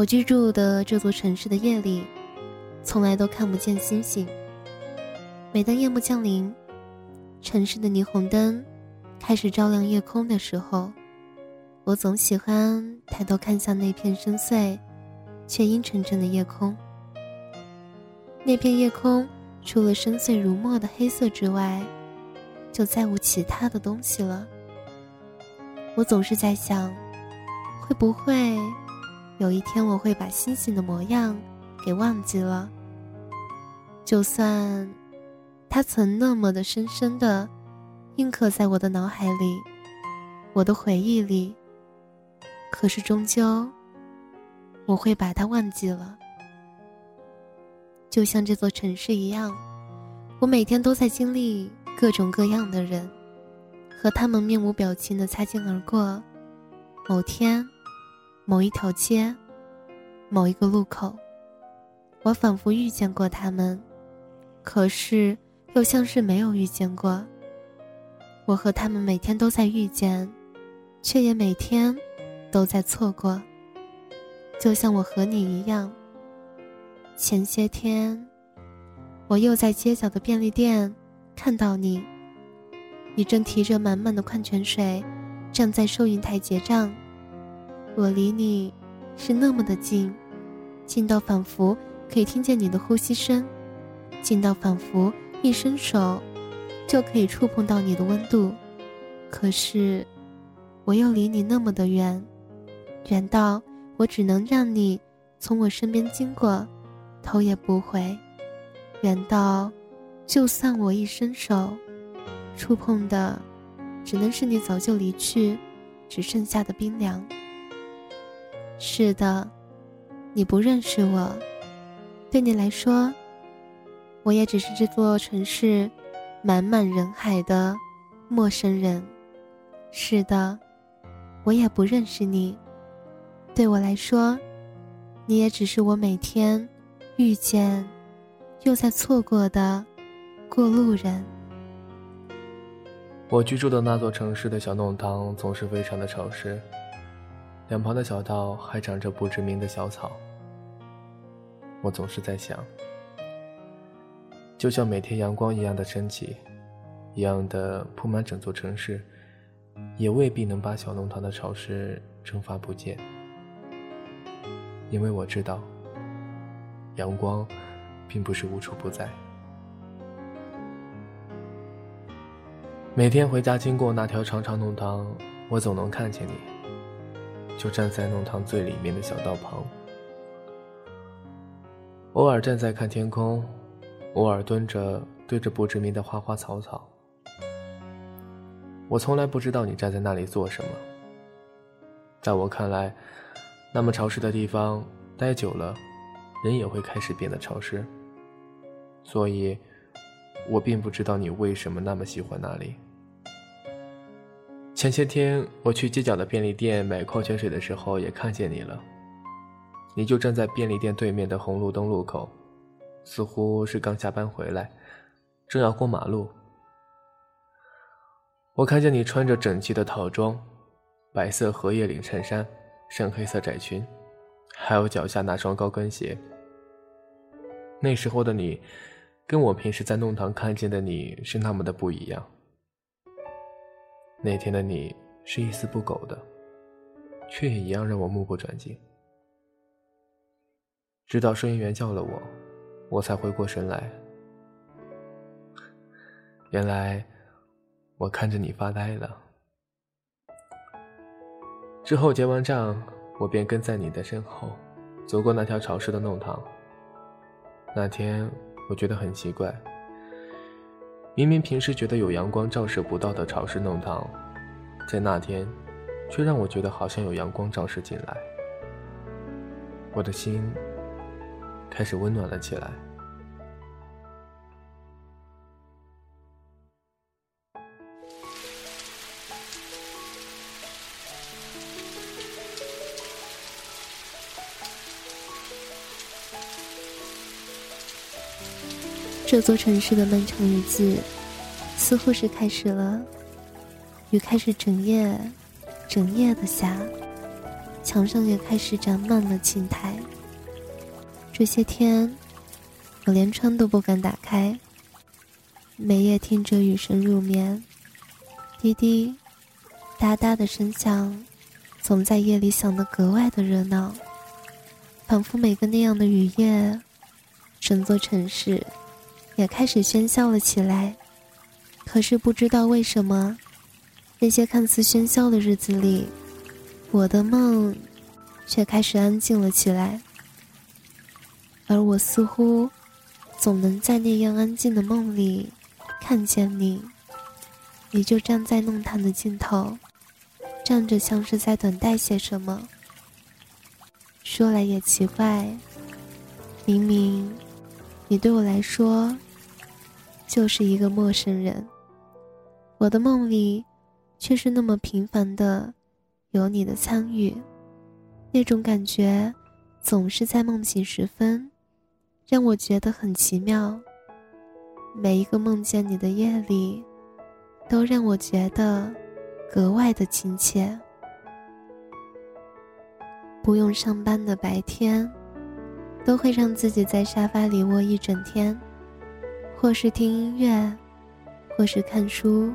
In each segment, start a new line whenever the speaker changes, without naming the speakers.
我居住的这座城市的夜里，从来都看不见星星。每当夜幕降临，城市的霓虹灯开始照亮夜空的时候，我总喜欢抬头看向那片深邃却阴沉沉的夜空。那片夜空除了深邃如墨的黑色之外，就再无其他的东西了。我总是在想，会不会有一天我会把星星的模样给忘记了？就算它曾那么的深深的印刻在我的脑海里、我的回忆里，可是终究我会把它忘记了。就像这座城市一样，我每天都在经历各种各样的人。和他们面无表情的擦肩而过，某天，某一条街，某一个路口，我仿佛遇见过他们，可是又像是没有遇见过。我和他们每天都在遇见，却也每天都在错过。就像我和你一样，前些天，我又在街角的便利店看到你。你正提着满满的矿泉水，站在收银台结账。我离你是那么的近，近到仿佛可以听见你的呼吸声，近到仿佛一伸手就可以触碰到你的温度。可是，我又离你那么的远，远到我只能让你从我身边经过，头也不回；远到，就算我一伸手。触碰的，只能是你早就离去，只剩下的冰凉。是的，你不认识我，对你来说，我也只是这座城市满满人海的陌生人。是的，我也不认识你，对我来说，你也只是我每天遇见又在错过的过路人。
我居住的那座城市的小弄堂总是非常的潮湿，两旁的小道还长着不知名的小草。我总是在想，就像每天阳光一样的升起，一样的铺满整座城市，也未必能把小弄堂的潮湿蒸发不见。因为我知道，阳光并不是无处不在。每天回家经过那条长长弄堂，我总能看见你，就站在弄堂最里面的小道旁，偶尔站在看天空，偶尔蹲着对着不知名的花花草草。我从来不知道你站在那里做什么。在我看来，那么潮湿的地方待久了，人也会开始变得潮湿。所以。我并不知道你为什么那么喜欢那里。前些天我去街角的便利店买矿泉水的时候，也看见你了。你就站在便利店对面的红路灯路口，似乎是刚下班回来，正要过马路。我看见你穿着整齐的套装，白色荷叶领衬衫，深黑色窄裙，还有脚下那双高跟鞋。那时候的你。跟我平时在弄堂看见的你是那么的不一样。那天的你是一丝不苟的，却也一样让我目不转睛。直到收银员叫了我，我才回过神来。原来我看着你发呆了。之后结完账，我便跟在你的身后，走过那条潮湿的弄堂。那天。我觉得很奇怪，明明平时觉得有阳光照射不到的潮湿弄堂，在那天，却让我觉得好像有阳光照射进来，我的心开始温暖了起来。
这座城市的漫长日子，似乎是开始了。雨开始整夜、整夜的下，墙上也开始长满了青苔。这些天，我连窗都不敢打开，每夜听着雨声入眠，滴滴答答的声响，总在夜里响得格外的热闹，仿佛每个那样的雨夜，整座城市也开始喧嚣了起来。可是不知道为什么，那些看似喧嚣的日子里，我的梦却开始安静了起来。而我似乎总能在那样安静的梦里看见你，你就站在弄堂的尽头，站着像是在等待些什么。说来也奇怪，明明你对我来说就是一个陌生人，我的梦里却是那么频繁的有你的参与，那种感觉总是在梦醒时分。让我觉得很奇妙。每一个梦见你的夜里，都让我觉得格外的亲切。不用上班的白天，都会让自己在沙发里窝一整天，或是听音乐，或是看书，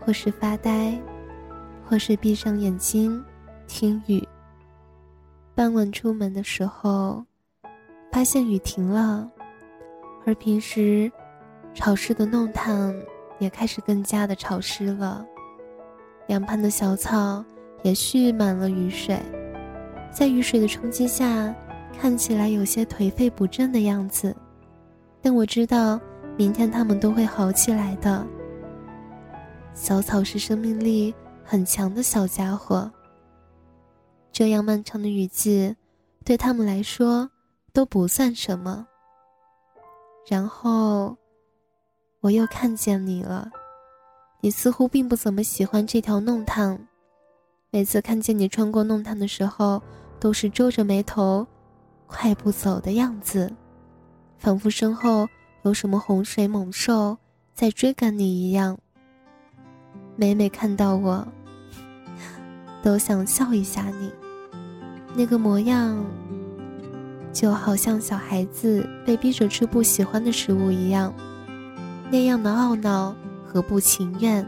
或是发呆，或是闭上眼睛听雨。傍晚出门的时候。发现雨停了，而平时潮湿的弄堂也开始更加的潮湿了。两旁的小草也蓄满了雨水，在雨水的冲击下，看起来有些颓废不振的样子。但我知道，明天他们都会好起来的。小草是生命力很强的小家伙。这样漫长的雨季，对他们来说。都不算什么。然后，我又看见你了，你似乎并不怎么喜欢这条弄堂。每次看见你穿过弄堂的时候，都是皱着眉头，快步走的样子，仿佛身后有什么洪水猛兽在追赶你一样。每每看到我，都想笑一下你，那个模样。就好像小孩子被逼着吃不喜欢的食物一样，那样的懊恼和不情愿。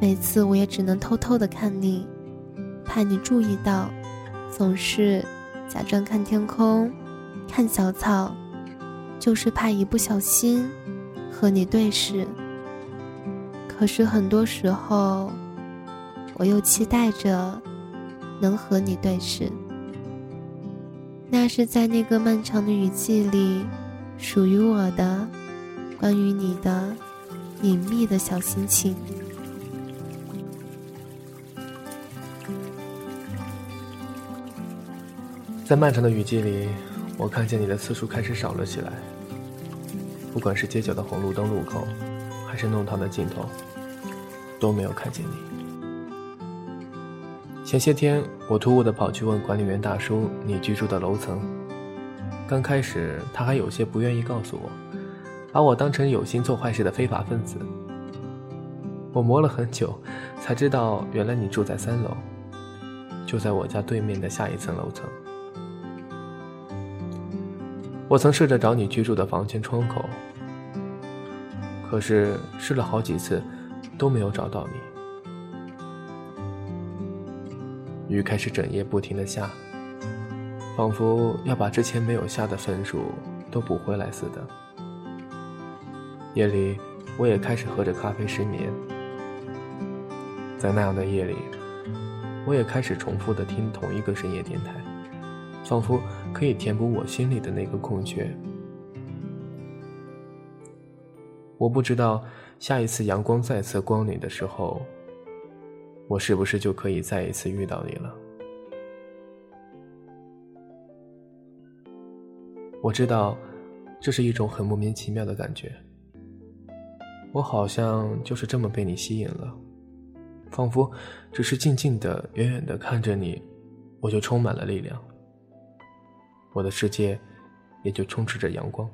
每次我也只能偷偷的看你，怕你注意到，总是假装看天空，看小草，就是怕一不小心和你对视。可是很多时候，我又期待着能和你对视。那是在那个漫长的雨季里，属于我的，关于你的隐秘的小心情。
在漫长的雨季里，我看见你的次数开始少了起来。不管是街角的红绿灯路口，还是弄堂的尽头，都没有看见你。前些天，我突兀的跑去问管理员大叔你居住的楼层。刚开始，他还有些不愿意告诉我，把我当成有心做坏事的非法分子。我磨了很久，才知道原来你住在三楼，就在我家对面的下一层楼层。我曾试着找你居住的房间窗口，可是试了好几次，都没有找到你。雨开始整夜不停的下，仿佛要把之前没有下的分数都补回来似的。夜里，我也开始喝着咖啡失眠。在那样的夜里，我也开始重复的听同一个深夜电台，仿佛可以填补我心里的那个空缺。我不知道下一次阳光再次光临的时候。我是不是就可以再一次遇到你了？我知道，这是一种很莫名其妙的感觉。我好像就是这么被你吸引了，仿佛只是静静的、远远的看着你，我就充满了力量，我的世界也就充斥着阳光。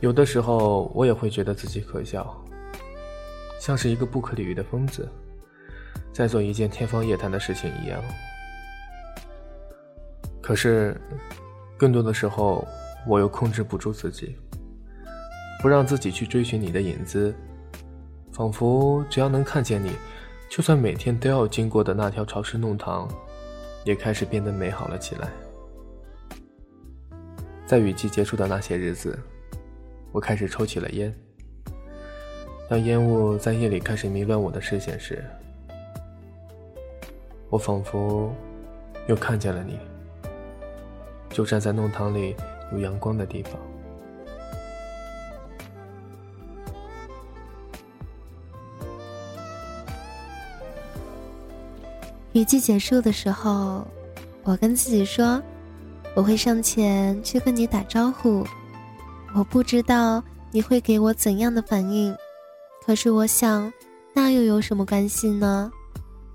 有的时候，我也会觉得自己可笑。像是一个不可理喻的疯子，在做一件天方夜谭的事情一样。可是，更多的时候，我又控制不住自己，不让自己去追寻你的影子，仿佛只要能看见你，就算每天都要经过的那条潮湿弄堂，也开始变得美好了起来。在雨季结束的那些日子，我开始抽起了烟。当烟雾在夜里开始迷乱我的视线时，我仿佛又看见了你，就站在弄堂里有阳光的地方。
雨季结束的时候，我跟自己说。我会上前去跟你打招呼，我不知道你会给我怎样的反应，可是我想，那又有什么关系呢？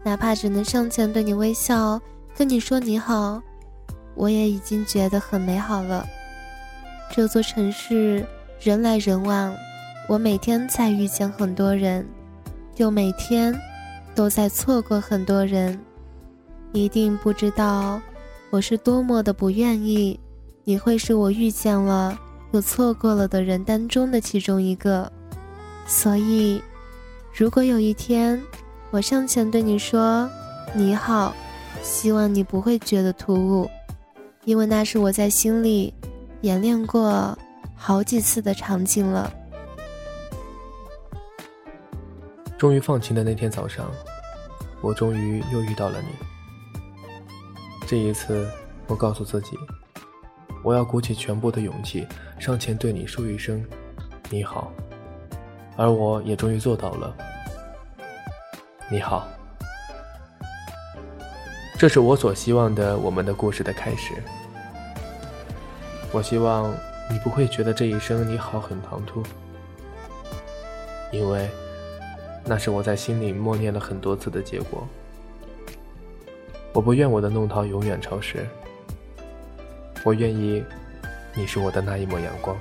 哪怕只能上前对你微笑，跟你说你好，我也已经觉得很美好了。这座城市人来人往，我每天在遇见很多人，又每天都在错过很多人，一定不知道。我是多么的不愿意，你会是我遇见了又错过了的人当中的其中一个。所以，如果有一天我上前对你说“你好”，希望你不会觉得突兀，因为那是我在心里演练过好几次的场景了。
终于放晴的那天早上，我终于又遇到了你。这一次，我告诉自己，我要鼓起全部的勇气上前对你说一声“你好”，而我也终于做到了。你好，这是我所希望的我们的故事的开始。我希望你不会觉得这一声“你好”很唐突，因为那是我在心里默念了很多次的结果。我不愿我的弄堂永远潮湿，我愿意，你是我的那一抹阳光。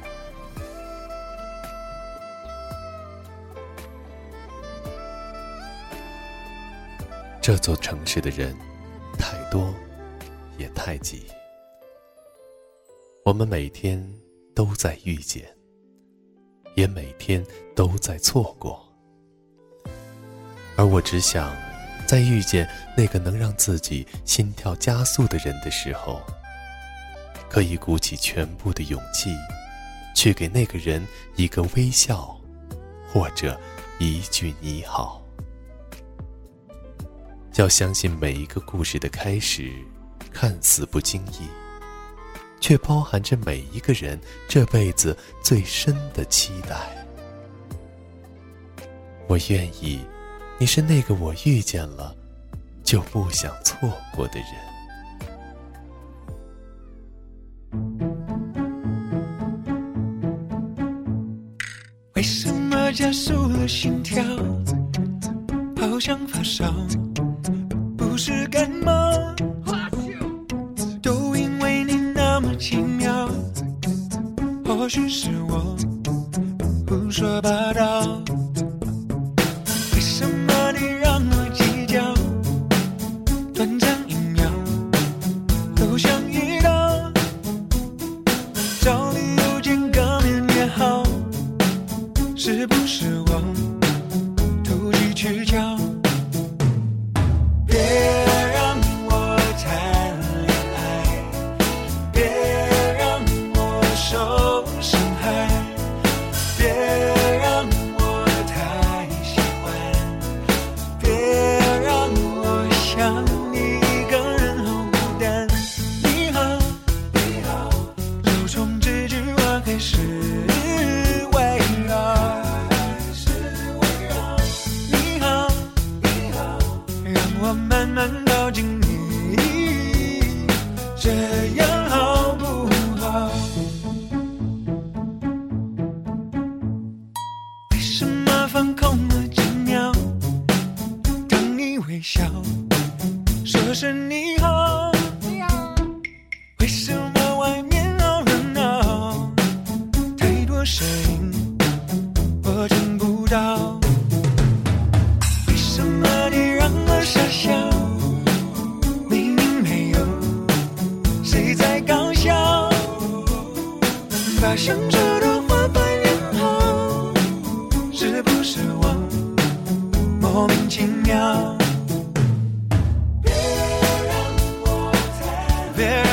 这座城市的人太多，也太挤，我们每天都在遇见，也每天都在错过，而我只想。在遇见那个能让自己心跳加速的人的时候，可以鼓起全部的勇气，去给那个人一个微笑，或者一句你好。要相信每一个故事的开始，看似不经意，却包含着每一个人这辈子最深的期待。我愿意。你是那个我遇见了就不想错过的人。
为什么加速了心跳？好像发烧，不是感冒，都因为你那么奇妙。或许是我胡说八可是你好。太，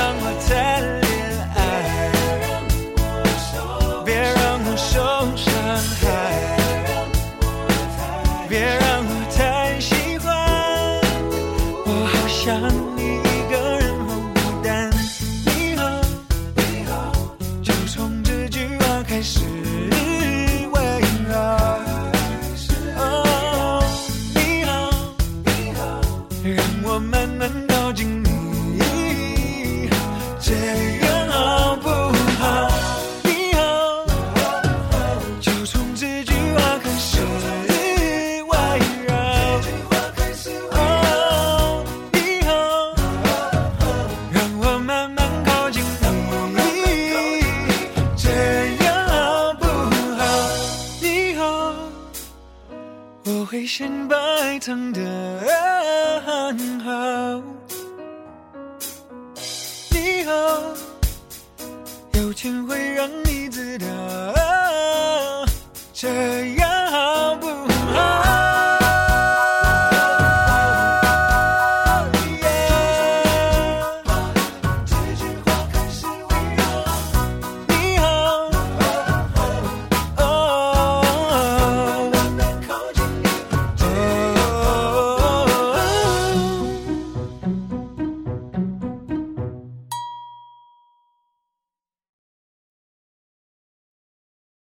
让你知道，这样。